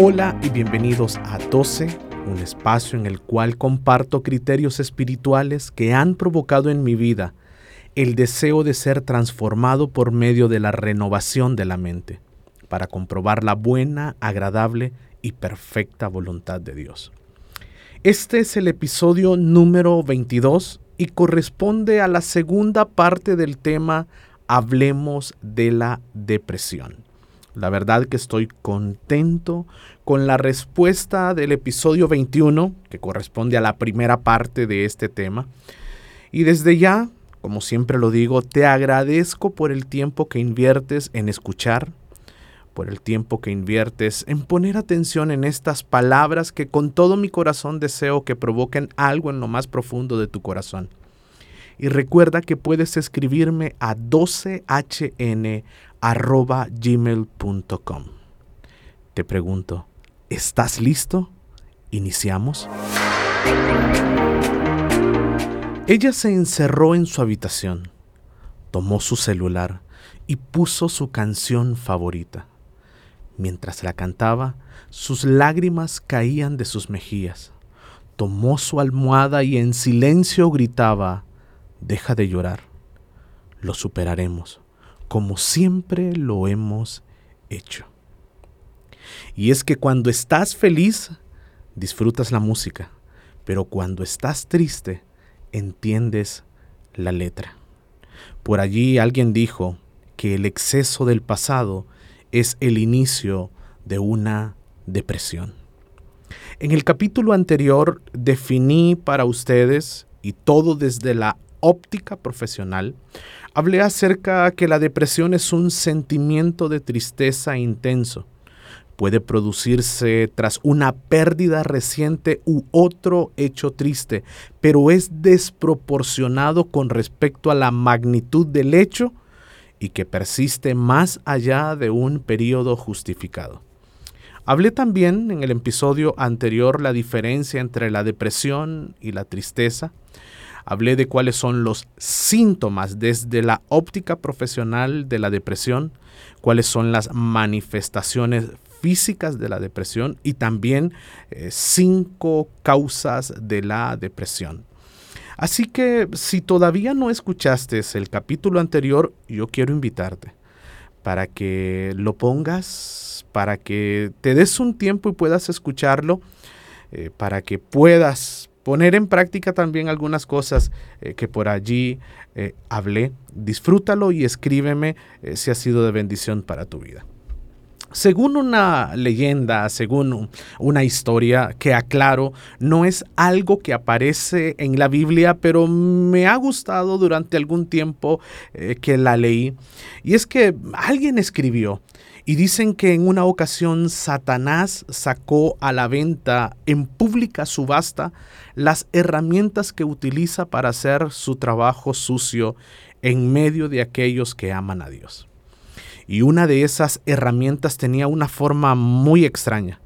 Hola y bienvenidos a 12, un espacio en el cual comparto criterios espirituales que han provocado en mi vida el deseo de ser transformado por medio de la renovación de la mente, para comprobar la buena, agradable y perfecta voluntad de Dios. Este es el episodio número 22 y corresponde a la segunda parte del tema Hablemos de la depresión. La verdad que estoy contento con la respuesta del episodio 21, que corresponde a la primera parte de este tema. Y desde ya, como siempre lo digo, te agradezco por el tiempo que inviertes en escuchar, por el tiempo que inviertes en poner atención en estas palabras que con todo mi corazón deseo que provoquen algo en lo más profundo de tu corazón. Y recuerda que puedes escribirme a 12hn.gmail.com. Te pregunto, ¿estás listo? ¿Iniciamos? Ella se encerró en su habitación, tomó su celular y puso su canción favorita. Mientras la cantaba, sus lágrimas caían de sus mejillas. Tomó su almohada y en silencio gritaba, deja de llorar, lo superaremos, como siempre lo hemos hecho. Y es que cuando estás feliz, disfrutas la música, pero cuando estás triste, entiendes la letra. Por allí alguien dijo que el exceso del pasado es el inicio de una depresión. En el capítulo anterior definí para ustedes, y todo desde la óptica profesional, hablé acerca que la depresión es un sentimiento de tristeza intenso. Puede producirse tras una pérdida reciente u otro hecho triste, pero es desproporcionado con respecto a la magnitud del hecho y que persiste más allá de un periodo justificado. Hablé también en el episodio anterior la diferencia entre la depresión y la tristeza. Hablé de cuáles son los síntomas desde la óptica profesional de la depresión, cuáles son las manifestaciones físicas de la depresión y también eh, cinco causas de la depresión. Así que si todavía no escuchaste el capítulo anterior, yo quiero invitarte para que lo pongas, para que te des un tiempo y puedas escucharlo, eh, para que puedas poner en práctica también algunas cosas eh, que por allí eh, hablé. Disfrútalo y escríbeme eh, si ha sido de bendición para tu vida. Según una leyenda, según una historia que aclaro, no es algo que aparece en la Biblia, pero me ha gustado durante algún tiempo que la leí. Y es que alguien escribió, y dicen que en una ocasión Satanás sacó a la venta en pública subasta las herramientas que utiliza para hacer su trabajo sucio en medio de aquellos que aman a Dios. Y una de esas herramientas tenía una forma muy extraña.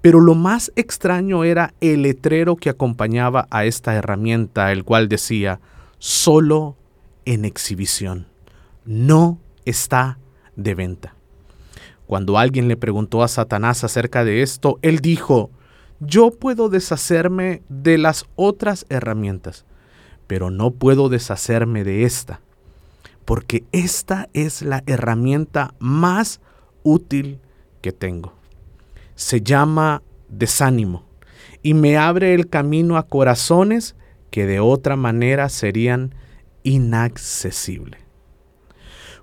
Pero lo más extraño era el letrero que acompañaba a esta herramienta, el cual decía, solo en exhibición, no está de venta. Cuando alguien le preguntó a Satanás acerca de esto, él dijo, yo puedo deshacerme de las otras herramientas, pero no puedo deshacerme de esta, porque esta es la herramienta más útil que tengo. Se llama desánimo y me abre el camino a corazones que de otra manera serían inaccesibles.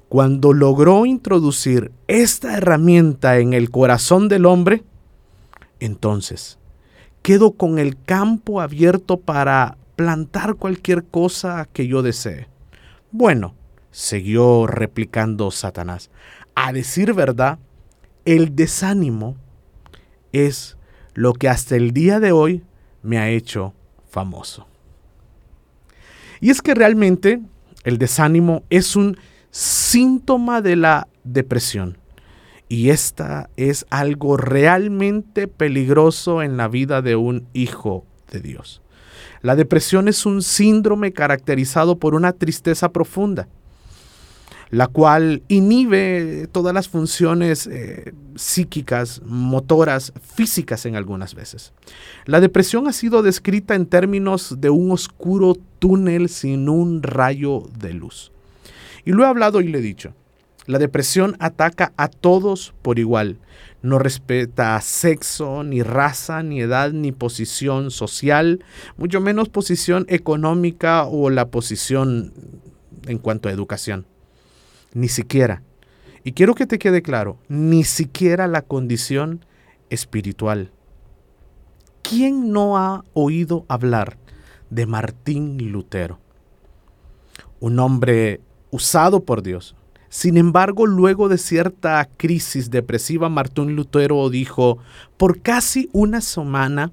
Cuando logró introducir esta herramienta en el corazón del hombre, entonces quedo con el campo abierto para plantar cualquier cosa que yo desee. Bueno, siguió replicando Satanás, a decir verdad, el desánimo es lo que hasta el día de hoy me ha hecho famoso. Y es que realmente el desánimo es un síntoma de la depresión. Y esta es algo realmente peligroso en la vida de un hijo de Dios. La depresión es un síndrome caracterizado por una tristeza profunda, la cual inhibe todas las funciones eh, psíquicas, motoras, físicas en algunas veces. La depresión ha sido descrita en términos de un oscuro túnel sin un rayo de luz. Y lo he hablado y le he dicho. La depresión ataca a todos por igual. No respeta sexo, ni raza, ni edad, ni posición social, mucho menos posición económica o la posición en cuanto a educación. Ni siquiera. Y quiero que te quede claro, ni siquiera la condición espiritual. ¿Quién no ha oído hablar de Martín Lutero? Un hombre usado por Dios, sin embargo, luego de cierta crisis depresiva, Martín Lutero dijo, por casi una semana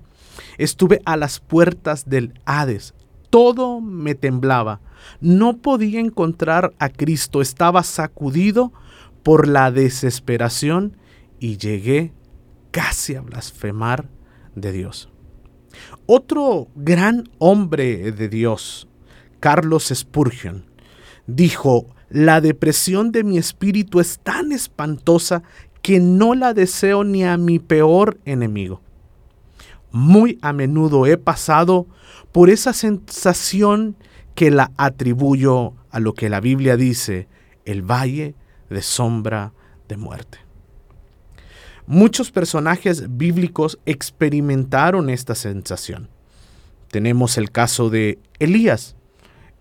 estuve a las puertas del Hades. Todo me temblaba. No podía encontrar a Cristo. Estaba sacudido por la desesperación y llegué casi a blasfemar de Dios. Otro gran hombre de Dios, Carlos Spurgeon, dijo, la depresión de mi espíritu es tan espantosa que no la deseo ni a mi peor enemigo. Muy a menudo he pasado por esa sensación que la atribuyo a lo que la Biblia dice, el valle de sombra de muerte. Muchos personajes bíblicos experimentaron esta sensación. Tenemos el caso de Elías,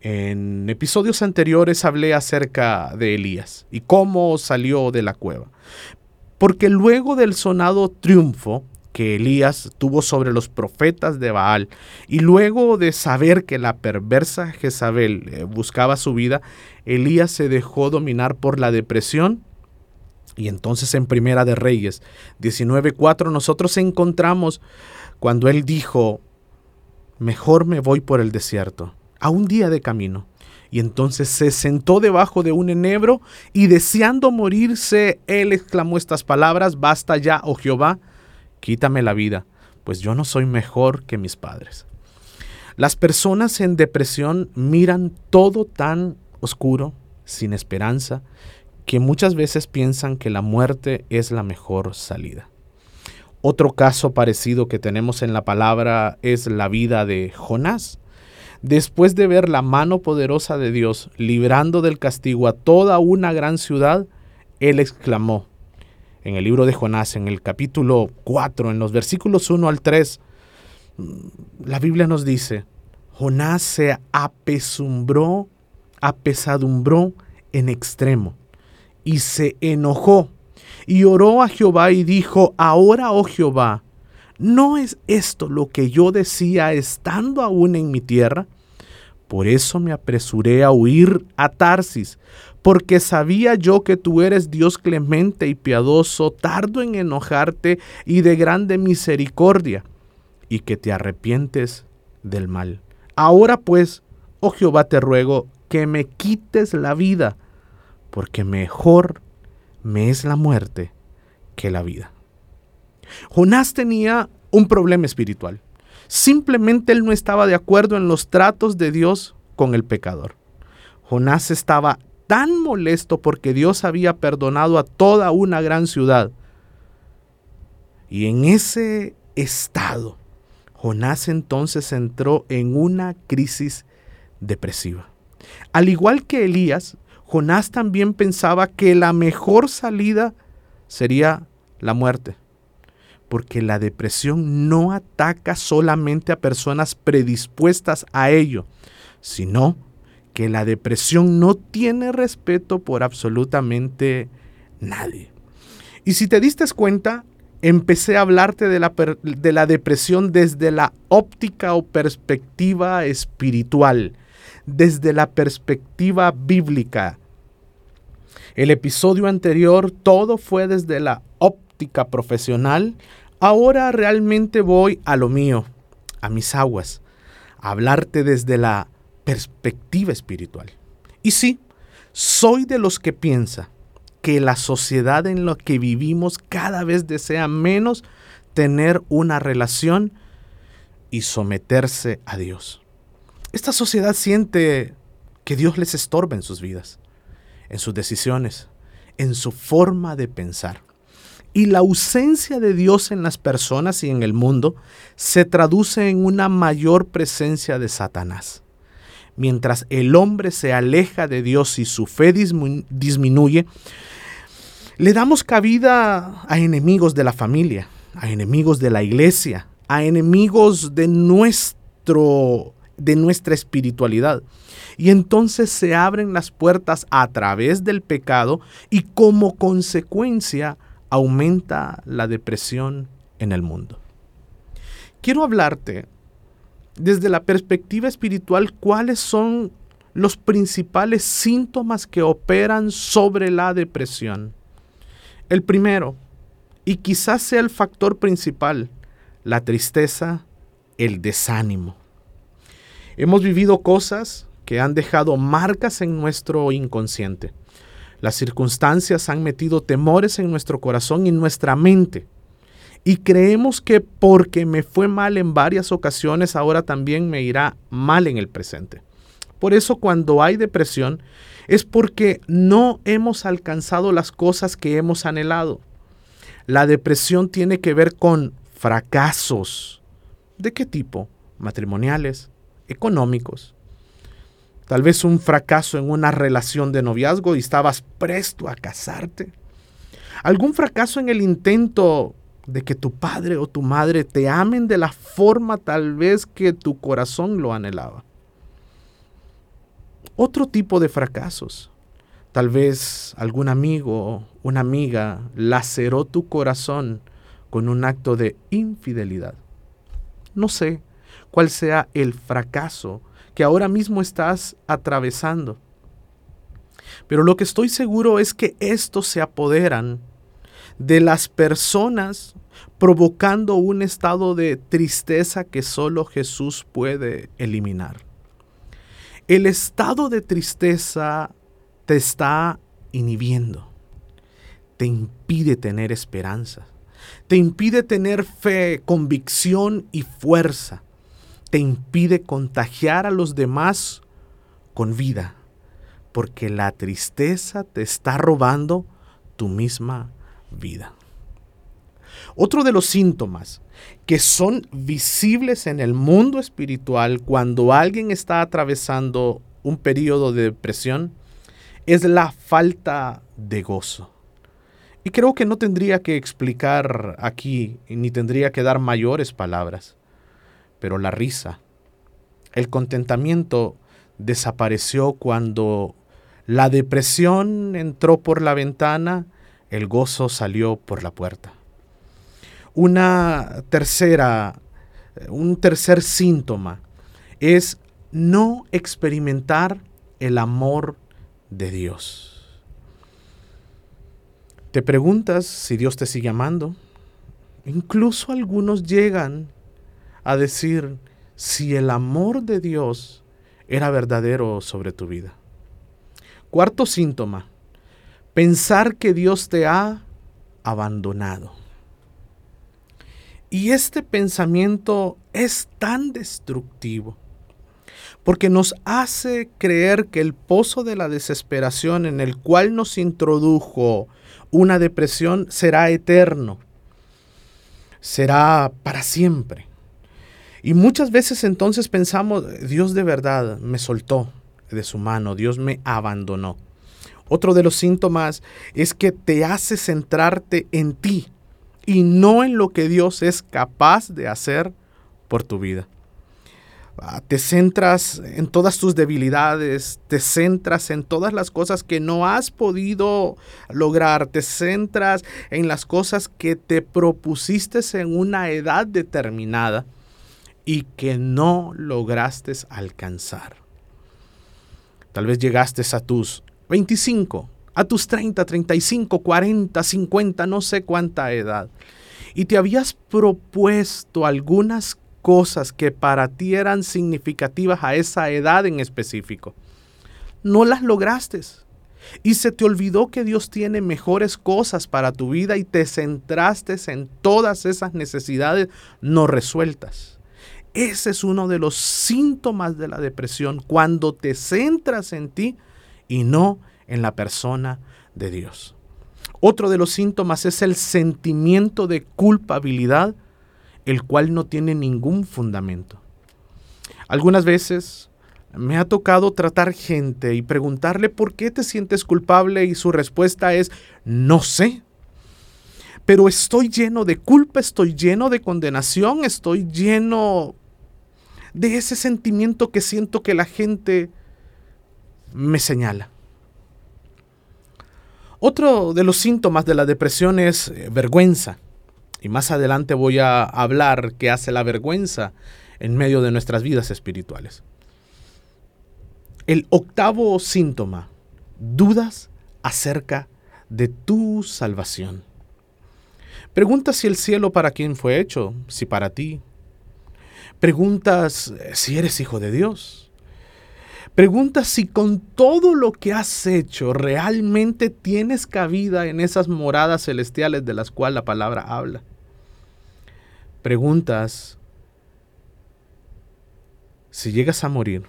en episodios anteriores hablé acerca de Elías y cómo salió de la cueva. Porque luego del sonado triunfo que Elías tuvo sobre los profetas de Baal y luego de saber que la perversa Jezabel eh, buscaba su vida, Elías se dejó dominar por la depresión y entonces en Primera de Reyes 19:4 nosotros encontramos cuando él dijo, mejor me voy por el desierto a un día de camino. Y entonces se sentó debajo de un enebro y deseando morirse, él exclamó estas palabras, basta ya, oh Jehová, quítame la vida, pues yo no soy mejor que mis padres. Las personas en depresión miran todo tan oscuro, sin esperanza, que muchas veces piensan que la muerte es la mejor salida. Otro caso parecido que tenemos en la palabra es la vida de Jonás. Después de ver la mano poderosa de Dios librando del castigo a toda una gran ciudad, él exclamó en el libro de Jonás, en el capítulo 4, en los versículos 1 al 3, mm, la Biblia nos dice, Jonás se apesumbró, apesadumbró en extremo y se enojó y oró a Jehová y dijo, ahora, oh Jehová, ¿no es esto lo que yo decía estando aún en mi tierra? Por eso me apresuré a huir a Tarsis, porque sabía yo que tú eres Dios clemente y piadoso, tardo en enojarte y de grande misericordia, y que te arrepientes del mal. Ahora pues, oh Jehová, te ruego que me quites la vida, porque mejor me es la muerte que la vida. Jonás tenía un problema espiritual. Simplemente él no estaba de acuerdo en los tratos de Dios con el pecador. Jonás estaba tan molesto porque Dios había perdonado a toda una gran ciudad. Y en ese estado, Jonás entonces entró en una crisis depresiva. Al igual que Elías, Jonás también pensaba que la mejor salida sería la muerte porque la depresión no ataca solamente a personas predispuestas a ello, sino que la depresión no tiene respeto por absolutamente nadie. Y si te diste cuenta, empecé a hablarte de la, de la depresión desde la óptica o perspectiva espiritual, desde la perspectiva bíblica. El episodio anterior todo fue desde la óptica profesional, ahora realmente voy a lo mío, a mis aguas, a hablarte desde la perspectiva espiritual. Y sí, soy de los que piensa que la sociedad en la que vivimos cada vez desea menos tener una relación y someterse a Dios. Esta sociedad siente que Dios les estorba en sus vidas, en sus decisiones, en su forma de pensar. Y la ausencia de Dios en las personas y en el mundo se traduce en una mayor presencia de Satanás. Mientras el hombre se aleja de Dios y su fe disminuye, le damos cabida a enemigos de la familia, a enemigos de la iglesia, a enemigos de nuestro de nuestra espiritualidad. Y entonces se abren las puertas a través del pecado y como consecuencia aumenta la depresión en el mundo. Quiero hablarte desde la perspectiva espiritual cuáles son los principales síntomas que operan sobre la depresión. El primero, y quizás sea el factor principal, la tristeza, el desánimo. Hemos vivido cosas que han dejado marcas en nuestro inconsciente. Las circunstancias han metido temores en nuestro corazón y nuestra mente. Y creemos que porque me fue mal en varias ocasiones, ahora también me irá mal en el presente. Por eso cuando hay depresión es porque no hemos alcanzado las cosas que hemos anhelado. La depresión tiene que ver con fracasos. ¿De qué tipo? Matrimoniales, económicos. Tal vez un fracaso en una relación de noviazgo y estabas presto a casarte. Algún fracaso en el intento de que tu padre o tu madre te amen de la forma tal vez que tu corazón lo anhelaba. Otro tipo de fracasos. Tal vez algún amigo una amiga laceró tu corazón con un acto de infidelidad. No sé, cuál sea el fracaso que ahora mismo estás atravesando. Pero lo que estoy seguro es que estos se apoderan de las personas provocando un estado de tristeza que solo Jesús puede eliminar. El estado de tristeza te está inhibiendo, te impide tener esperanza, te impide tener fe, convicción y fuerza te impide contagiar a los demás con vida, porque la tristeza te está robando tu misma vida. Otro de los síntomas que son visibles en el mundo espiritual cuando alguien está atravesando un periodo de depresión es la falta de gozo. Y creo que no tendría que explicar aquí, ni tendría que dar mayores palabras pero la risa, el contentamiento desapareció cuando la depresión entró por la ventana, el gozo salió por la puerta. Una tercera, un tercer síntoma es no experimentar el amor de Dios. Te preguntas si Dios te sigue amando. Incluso algunos llegan a decir si el amor de Dios era verdadero sobre tu vida. Cuarto síntoma, pensar que Dios te ha abandonado. Y este pensamiento es tan destructivo porque nos hace creer que el pozo de la desesperación en el cual nos introdujo una depresión será eterno, será para siempre. Y muchas veces entonces pensamos, Dios de verdad me soltó de su mano, Dios me abandonó. Otro de los síntomas es que te hace centrarte en ti y no en lo que Dios es capaz de hacer por tu vida. Ah, te centras en todas tus debilidades, te centras en todas las cosas que no has podido lograr, te centras en las cosas que te propusiste en una edad determinada y que no lograste alcanzar. Tal vez llegaste a tus 25 a tus 30, 35, 40, 50, no sé cuánta edad, y te habías propuesto algunas cosas que para ti eran significativas a esa edad en específico, no las lograste. Y se te olvidó que Dios tiene mejores cosas para tu vida y te centraste en todas esas necesidades no resueltas. Ese es uno de los síntomas de la depresión, cuando te centras en ti y no en la persona de Dios. Otro de los síntomas es el sentimiento de culpabilidad, el cual no tiene ningún fundamento. Algunas veces me ha tocado tratar gente y preguntarle por qué te sientes culpable y su respuesta es no sé. Pero estoy lleno de culpa, estoy lleno de condenación, estoy lleno de ese sentimiento que siento que la gente me señala. Otro de los síntomas de la depresión es eh, vergüenza. Y más adelante voy a hablar qué hace la vergüenza en medio de nuestras vidas espirituales. El octavo síntoma, dudas acerca de tu salvación. Pregunta si el cielo para quién fue hecho, si para ti. Preguntas si eres hijo de Dios. Preguntas si con todo lo que has hecho realmente tienes cabida en esas moradas celestiales de las cuales la palabra habla. Preguntas si llegas a morir,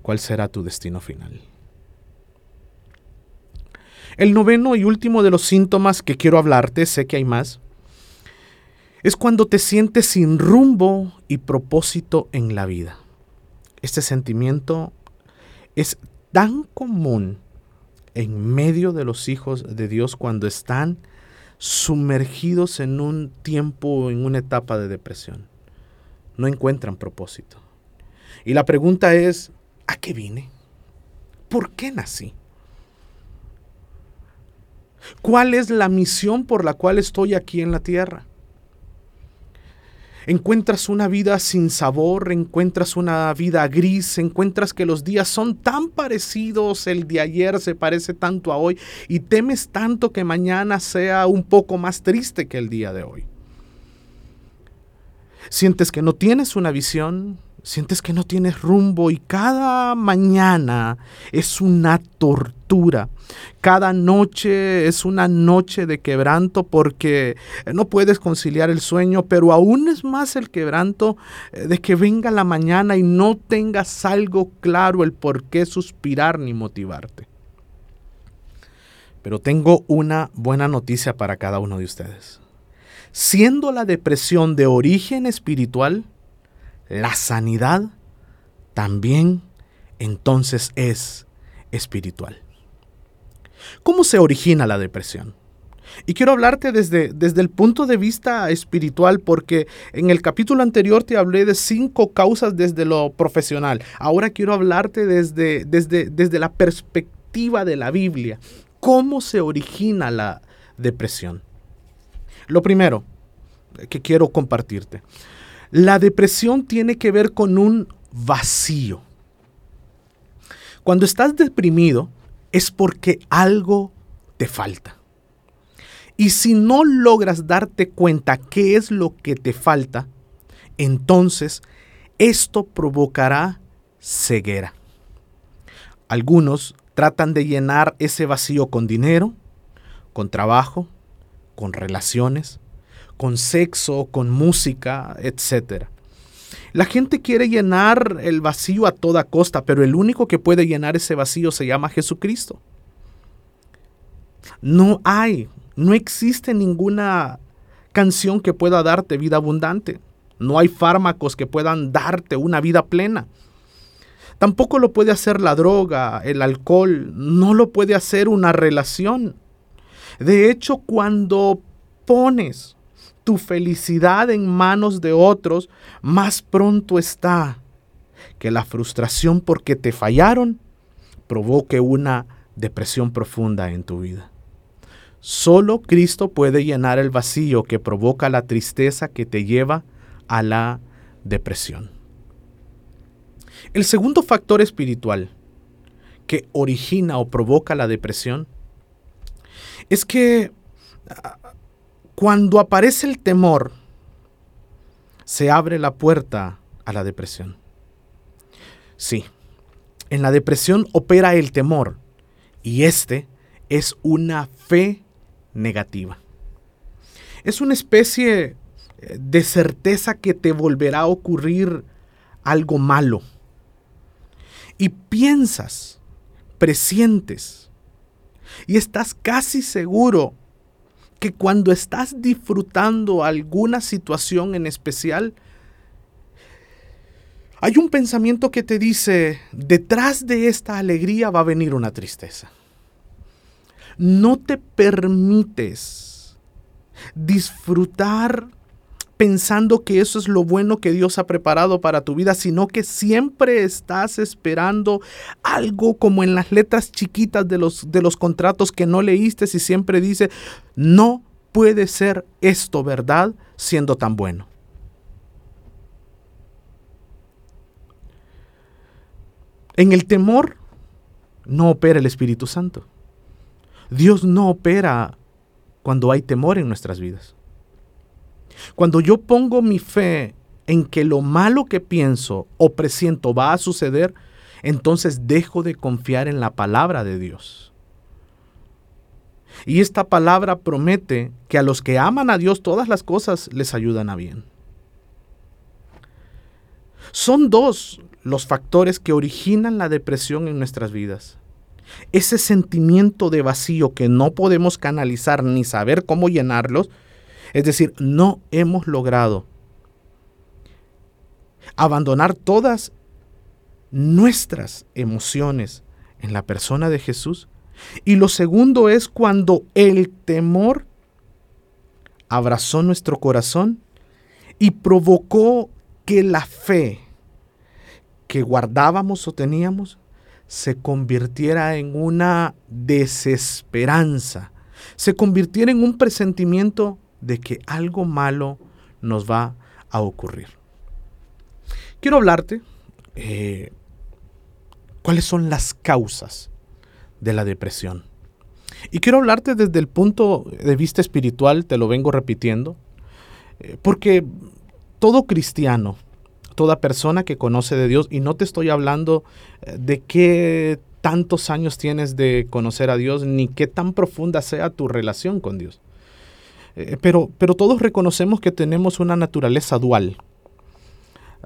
cuál será tu destino final. El noveno y último de los síntomas que quiero hablarte, sé que hay más, es cuando te sientes sin rumbo y propósito en la vida. Este sentimiento es tan común en medio de los hijos de Dios cuando están sumergidos en un tiempo, en una etapa de depresión. No encuentran propósito. Y la pregunta es, ¿A qué vine? ¿Por qué nací? ¿Cuál es la misión por la cual estoy aquí en la tierra? Encuentras una vida sin sabor, encuentras una vida gris, encuentras que los días son tan parecidos, el de ayer se parece tanto a hoy y temes tanto que mañana sea un poco más triste que el día de hoy. Sientes que no tienes una visión, Sientes que no tienes rumbo y cada mañana es una tortura. Cada noche es una noche de quebranto porque no puedes conciliar el sueño, pero aún es más el quebranto eh, de que venga la mañana y no tengas algo claro el por qué suspirar ni motivarte. Pero tengo una buena noticia para cada uno de ustedes. Siendo la depresión de origen espiritual, la sanidad también entonces es espiritual. ¿Cómo se origina la depresión? Y quiero hablarte desde, desde el punto de vista espiritual porque en el capítulo anterior te hablé de cinco causas desde lo profesional. Ahora quiero hablarte desde, desde, desde la perspectiva de la Biblia. ¿Cómo se origina la depresión? Lo primero que quiero compartirte. La depresión tiene que ver con un vacío. Cuando estás deprimido es porque algo te falta. Y si no logras darte cuenta qué es lo que te falta, entonces esto provocará ceguera. Algunos tratan de llenar ese vacío con dinero, con trabajo, con relaciones, con sexo, con música, etc. La gente quiere llenar el vacío a toda costa, pero el único que puede llenar ese vacío se llama Jesucristo. No hay, no existe ninguna canción que pueda darte vida abundante. No hay fármacos que puedan darte una vida plena. Tampoco lo puede hacer la droga, el alcohol, no lo puede hacer una relación. De hecho, cuando pones tu felicidad en manos de otros, más pronto está que la frustración porque te fallaron provoque una depresión profunda en tu vida. Solo Cristo puede llenar el vacío que provoca la tristeza que te lleva a la depresión. El segundo factor espiritual que origina o provoca la depresión es que cuando aparece el temor, se abre la puerta a la depresión. Sí, en la depresión opera el temor y este es una fe negativa. Es una especie eh, de certeza que te volverá a ocurrir algo malo. Y piensas, presientes, y estás casi seguro que cuando estás disfrutando alguna situación en especial, hay un pensamiento que te dice, detrás de esta alegría va a venir una tristeza. No te permites disfrutar pensando que eso es lo bueno que Dios ha preparado para tu vida, sino que siempre estás esperando algo como en las letras chiquitas de los, de los contratos que no leíste y siempre dice, no puede ser esto verdad siendo tan bueno. En el temor no opera el Espíritu Santo. Dios no opera cuando hay temor en nuestras vidas. Cuando yo pongo mi fe en que lo malo que pienso o presiento va a suceder, entonces dejo de confiar en la palabra de Dios. Y esta palabra promete que a los que aman a Dios todas las cosas les ayudan a bien. Son dos los factores que originan la depresión en nuestras vidas. Ese sentimiento de vacío que no podemos canalizar ni saber cómo llenarlos, es decir, no hemos logrado abandonar todas nuestras emociones en la persona de Jesús. Y lo segundo es cuando el temor abrazó nuestro corazón y provocó que la fe que guardábamos o teníamos se convirtiera en una desesperanza, se convirtiera en un presentimiento de que algo malo nos va a ocurrir. Quiero hablarte eh, cuáles son las causas de la depresión. Y quiero hablarte desde el punto de vista espiritual, te lo vengo repitiendo, eh, porque todo cristiano toda persona que conoce de Dios, y no te estoy hablando eh, de qué tantos años tienes de conocer a Dios, ni qué tan profunda sea tu relación con Dios. Eh, pero, pero todos reconocemos que tenemos una naturaleza dual.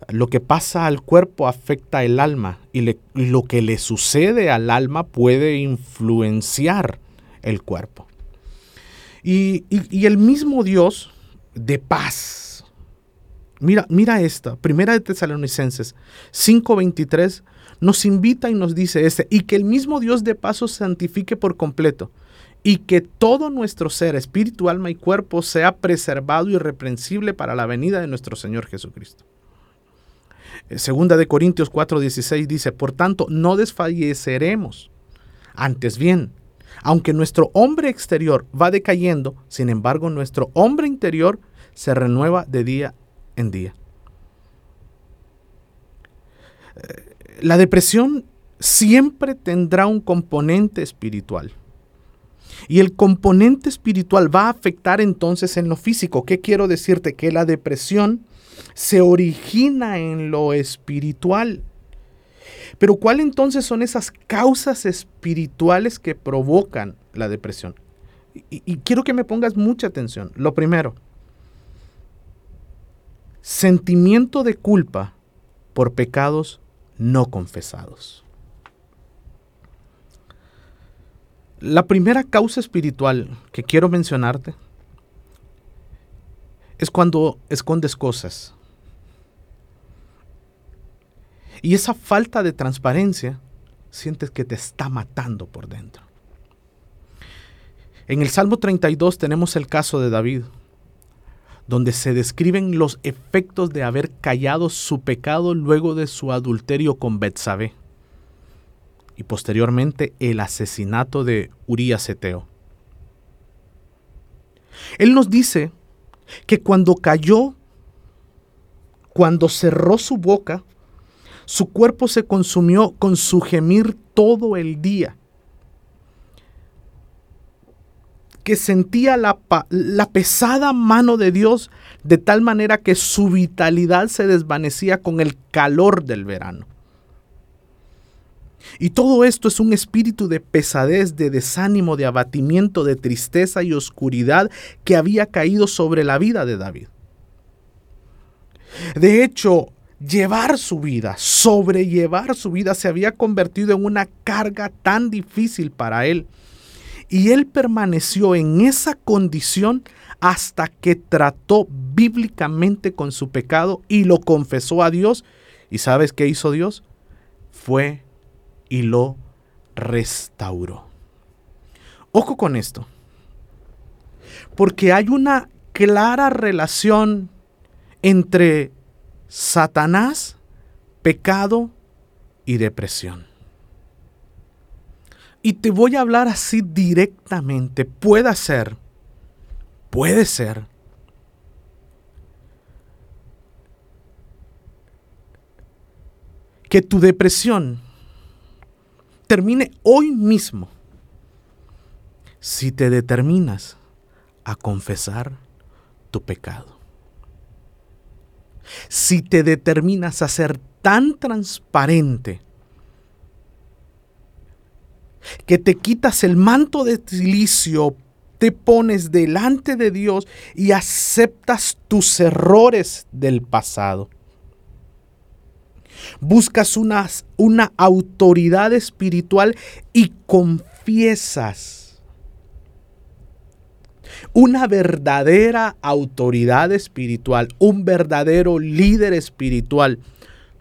Lo que pasa al cuerpo afecta el alma y, lo que le sucede al alma puede influenciar el cuerpo. y, y el mismo Dios de paz, Mira, mira esta, Primera de Tesalonicenses 5:23 nos invita y nos dice este, y que el mismo Dios de paso santifique por completo, y que todo nuestro ser, espíritu, alma y cuerpo sea preservado irreprensible para la venida de nuestro Señor Jesucristo. Eh, segunda de Corintios 4:16 dice, por tanto, no desfalleceremos, antes bien, aunque nuestro hombre exterior va decayendo, sin embargo nuestro hombre interior se renueva de día en día. La depresión siempre tendrá un componente espiritual. Y el componente espiritual va a afectar entonces en lo físico. ¿Qué quiero decirte? Que la depresión se origina en lo espiritual. Pero ¿cuál entonces son esas causas espirituales que provocan la depresión? Y, y, quiero que me pongas mucha atención. Lo primero, sentimiento de culpa por pecados no confesados. La primera causa espiritual que quiero mencionarte es cuando escondes cosas. Y esa falta de transparencia sientes que te está matando por dentro. En el Salmo 32 tenemos el caso de David, donde se describen los efectos de haber callado su pecado luego de su adulterio con Betsabé y posteriormente el asesinato de Urías Eteo. Él nos dice que cuando cayó, cuando cerró su boca, Su cuerpo se consumió con su gemir todo el día. Que sentía la, la, pesada mano de Dios de tal manera que su vitalidad se desvanecía con el calor del verano. Y todo esto es un espíritu de pesadez, de desánimo, de abatimiento, de tristeza y oscuridad que había caído sobre la vida de David. De hecho, llevar su vida, sobrellevar su vida, se había convertido en una carga tan difícil para él. Y él permaneció en esa condición hasta que trató bíblicamente con su pecado y lo confesó a Dios. ¿Y sabes qué hizo Dios? Fue y lo restauró. Ojo con esto, porque hay una clara relación entre Satanás, pecado y depresión. Y te voy a hablar así directamente. Puede ser, puede ser que tu depresión termine hoy mismo si te determinas a confesar tu pecado. Si te determinas a ser tan transparente que te quitas el manto de silicio, te pones delante de Dios y aceptas tus errores del pasado buscas una, una autoridad espiritual y confiesas una verdadera autoridad espiritual, un verdadero líder espiritual,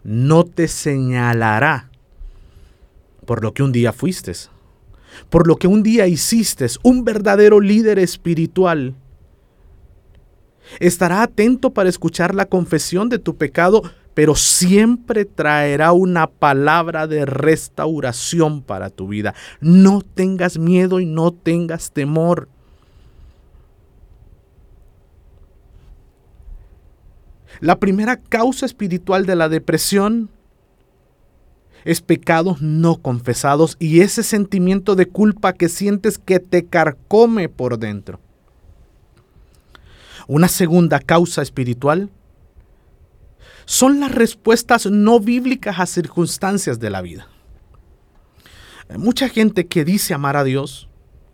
no te señalará por lo que un día fuiste, por lo que un día hiciste, un verdadero líder espiritual. Estará atento para escuchar la confesión de tu pecado, pero siempre traerá una palabra de restauración para tu vida. No tengas miedo y no tengas temor. La primera causa espiritual de la depresión es pecados no confesados y ese sentimiento de culpa que sientes que te carcome por dentro. Una segunda causa espiritual son las respuestas no bíblicas a circunstancias de la vida. Mucha gente que dice amar a Dios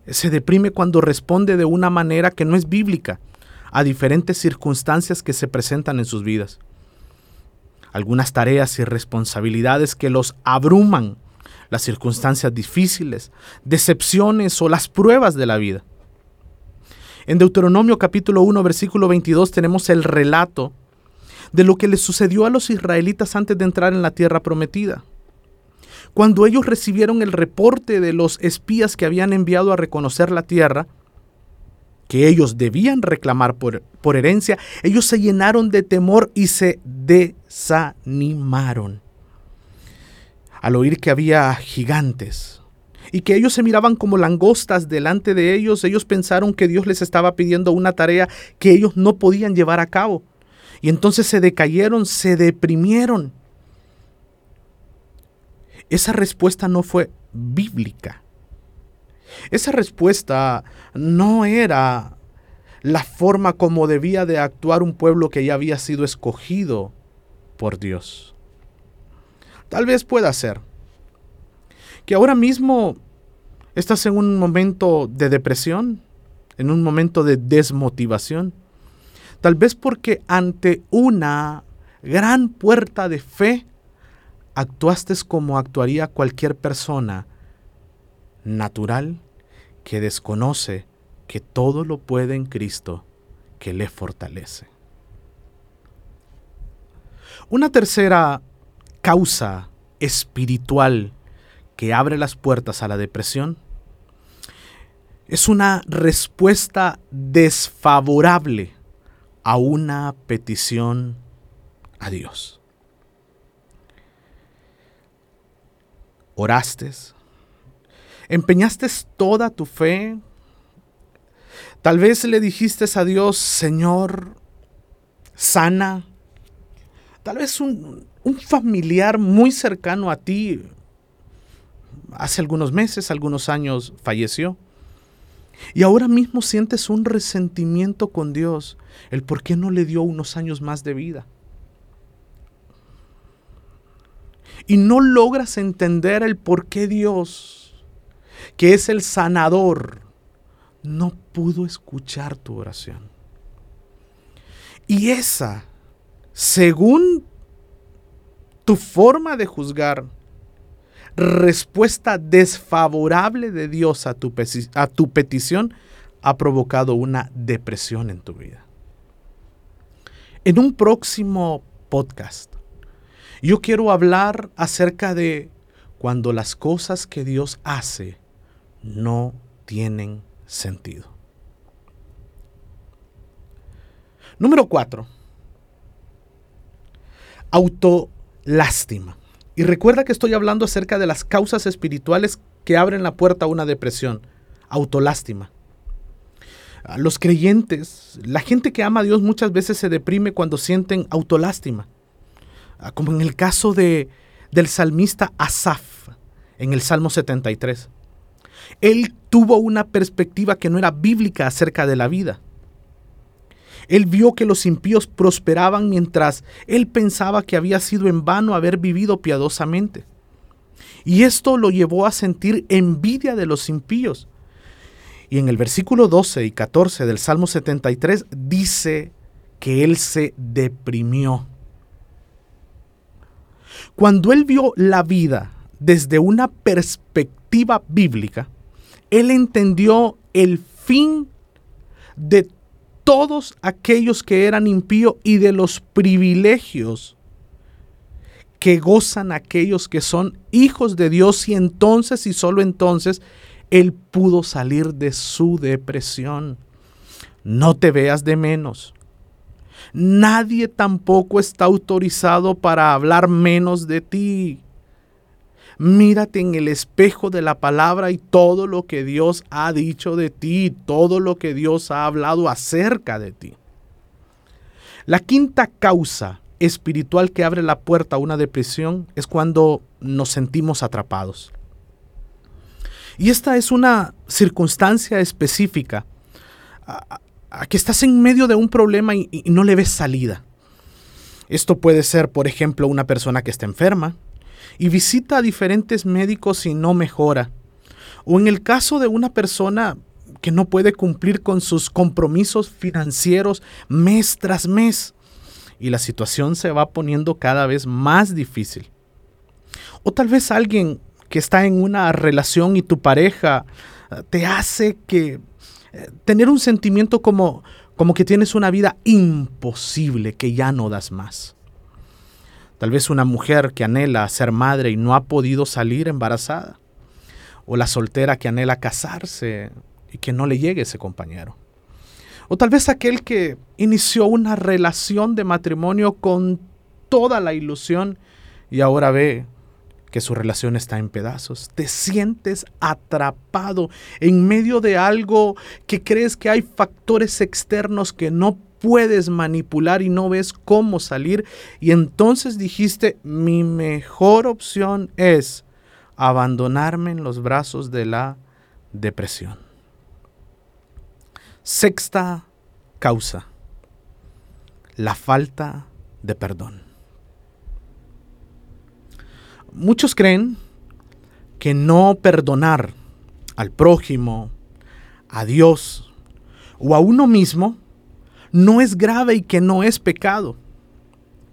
se deprime cuando responde de una manera que no es bíblica a diferentes circunstancias que se presentan en sus vidas. Algunas tareas y responsabilidades que los abruman, las circunstancias difíciles, decepciones o las pruebas de la vida. En Deuteronomio capítulo 1 versículo 22 tenemos el relato de lo que les sucedió a los israelitas antes de entrar en la tierra prometida. Cuando ellos recibieron el reporte de los espías que habían enviado a reconocer la tierra, que ellos debían reclamar por, por herencia, ellos se llenaron de temor y se desanimaron. Al oír que había gigantes, y que ellos se miraban como langostas delante de ellos, ellos pensaron que Dios les estaba pidiendo una tarea que ellos no podían llevar a cabo. Y entonces se decayeron, se deprimieron. Esa respuesta no fue bíblica. Esa respuesta no era la forma como debía de actuar un pueblo que ya había sido escogido por Dios. Tal vez pueda ser que ahora mismo estás en un momento de depresión, en un momento de desmotivación. Tal vez porque ante una gran puerta de fe actuaste como actuaría cualquier persona natural que desconoce que todo lo puede en Cristo que le fortalece. Una tercera causa espiritual que abre las puertas a la depresión es una respuesta desfavorable a una petición a Dios. Oraste, empeñaste toda tu fe. Tal vez le dijiste a Dios, Señor, sana, Tal vez un, un familiar muy cercano a ti hace algunos meses, algunos años falleció. Y ahora mismo sientes un resentimiento con Dios, el por qué no le dio unos años más de vida. Y no logras entender el por qué Dios, que es el sanador, no pudo escuchar tu oración. Y esa, según tu forma de juzgar, respuesta desfavorable de Dios a tu, petición ha provocado una depresión en tu vida. En un próximo podcast, yo quiero hablar acerca de cuando las cosas que Dios hace no tienen sentido. Número cuatro, autolástima. Y recuerda que estoy hablando acerca de las causas espirituales que abren la puerta a una depresión, autolástima. Los creyentes, la gente que ama a Dios muchas veces se deprime cuando sienten autolástima. Ah, como en el caso de, del salmista Asaf en el Salmo 73. Él tuvo una perspectiva que no era bíblica acerca de la vida. Él vio que los impíos prosperaban mientras él pensaba que había sido en vano haber vivido piadosamente. Y esto lo llevó a sentir envidia de los impíos. Y en el versículo 12 y 14 del Salmo 73 dice que él se deprimió. Cuando él vio la vida desde una perspectiva bíblica, él entendió el fin de todos aquellos que eran impíos y de los privilegios que gozan aquellos que son hijos de Dios y entonces y solo entonces Él pudo salir de su depresión. No te veas de menos. Nadie tampoco está autorizado para hablar menos de ti. Mírate en el espejo de la palabra y todo lo que Dios ha dicho de ti, todo lo que Dios ha hablado acerca de ti. La quinta causa espiritual que abre la puerta a una depresión es cuando nos sentimos atrapados. Y esta es una circunstancia específica, a, que estás en medio de un problema y no le ves salida. Esto puede ser, por ejemplo, una persona que está enferma, y visita a diferentes médicos y no mejora. O en el caso de una persona que no puede cumplir con sus compromisos financieros mes tras mes y la situación se va poniendo cada vez más difícil. O tal vez alguien que está en una relación y tu pareja eh, te hace que eh, tener un sentimiento como como que tienes una vida imposible que ya no das más. Tal vez una mujer que anhela ser madre y no ha podido salir embarazada. O la soltera que anhela casarse y que no le llegue ese compañero. O tal vez aquel que inició una relación de matrimonio con toda la ilusión y ahora ve que su relación está en pedazos. Te sientes atrapado en medio de algo que crees que hay factores externos que no puedes manipular y no ves cómo salir. Y entonces dijiste, mi mejor opción es abandonarme en los brazos de la depresión. Sexta causa, la falta de perdón. Muchos creen que no perdonar al prójimo, a Dios o a uno mismo no es grave y que no es pecado.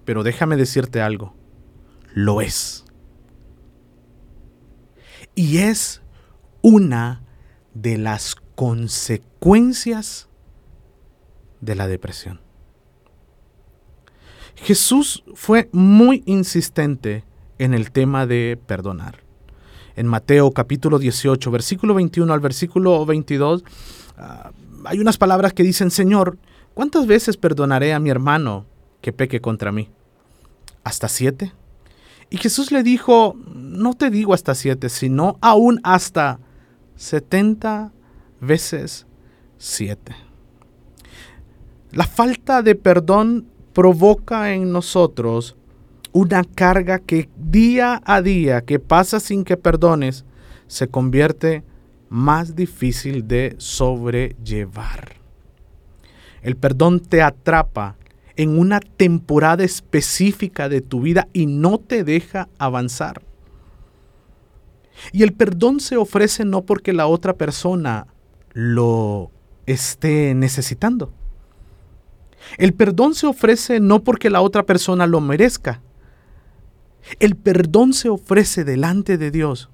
Pero déjame decirte algo, lo es. Y es una de las consecuencias de la depresión. Jesús fue muy insistente en el tema de perdonar. En Mateo capítulo 18, versículo 21 al versículo 22, ah, hay unas palabras que dicen, Señor, ¿Cuántas veces perdonaré a mi hermano que peque contra mí? ¿Hasta siete? Y Jesús le dijo, no te digo hasta siete, sino aún hasta setenta veces siete. La falta de perdón provoca en nosotros una carga que día a día que pasa sin que perdones se convierte más difícil de sobrellevar. El perdón te atrapa en una temporada específica de tu vida y no te deja avanzar. Y el perdón se ofrece no porque la otra persona lo esté necesitando. El perdón se ofrece no porque la otra persona lo merezca. El perdón se ofrece delante de Dios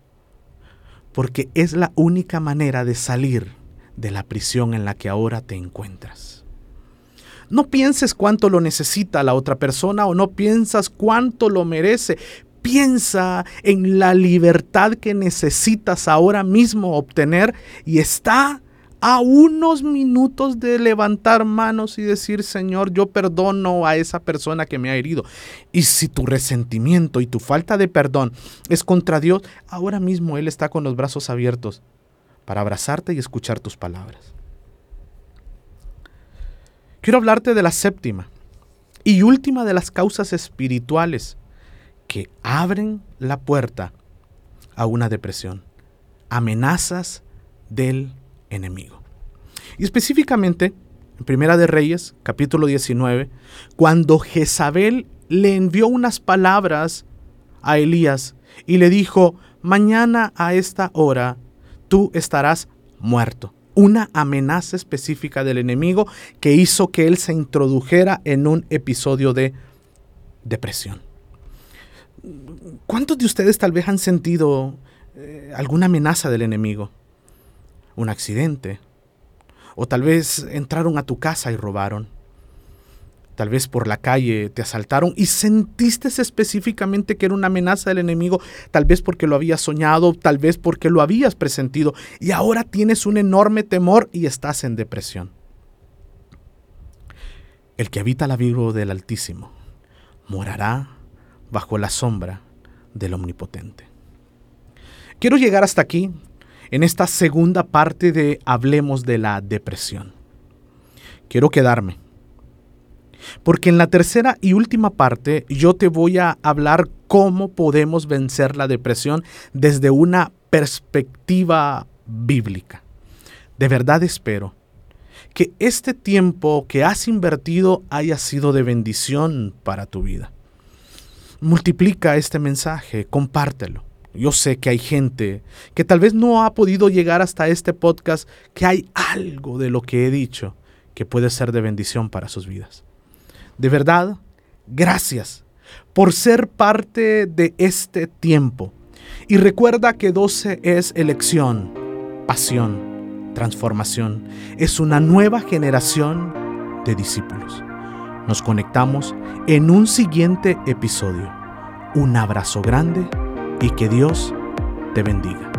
porque es la única manera de salir de la prisión en la que ahora te encuentras. No pienses cuánto lo necesita la otra persona o no piensas cuánto lo merece. Piensa en la libertad que necesitas ahora mismo obtener y está a unos minutos de levantar manos y decir, Señor, yo perdono a esa persona que me ha herido. Y si tu resentimiento y tu falta de perdón es contra Dios, ahora mismo Él está con los brazos abiertos para abrazarte y escuchar tus palabras. Quiero hablarte de la séptima y última de las causas espirituales que abren la puerta a una depresión. Amenazas del enemigo. Y específicamente, en Primera de Reyes, capítulo 19, cuando Jezabel le envió unas palabras a Elías y le dijo, mañana a esta hora tú estarás muerto una amenaza específica del enemigo que hizo que él se introdujera en un episodio de depresión. ¿Cuántos de ustedes tal vez han sentido eh, alguna amenaza del enemigo? Un accidente. O tal vez entraron a tu casa y robaron. Tal vez por la calle te asaltaron y sentiste específicamente que era una amenaza del enemigo, tal vez porque lo habías soñado, tal vez porque lo habías presentido y ahora tienes un enorme temor y estás en depresión. El que habita la vivo del Altísimo morará bajo la sombra del Omnipotente. Quiero llegar hasta aquí en esta segunda parte de Hablemos de la depresión. Quiero quedarme porque en la tercera y última parte yo te voy a hablar cómo podemos vencer la depresión desde una perspectiva bíblica. De verdad espero que este tiempo que has invertido haya sido de bendición para tu vida. Multiplica este mensaje, compártelo. Yo sé que hay gente que tal vez no ha podido llegar hasta este podcast, que hay algo de lo que he dicho que puede ser de bendición para sus vidas. De verdad, gracias por ser parte de este tiempo. Y recuerda que 12 es elección, pasión, transformación. Es una nueva generación de discípulos. Nos conectamos en un siguiente episodio. Un abrazo grande y que Dios te bendiga.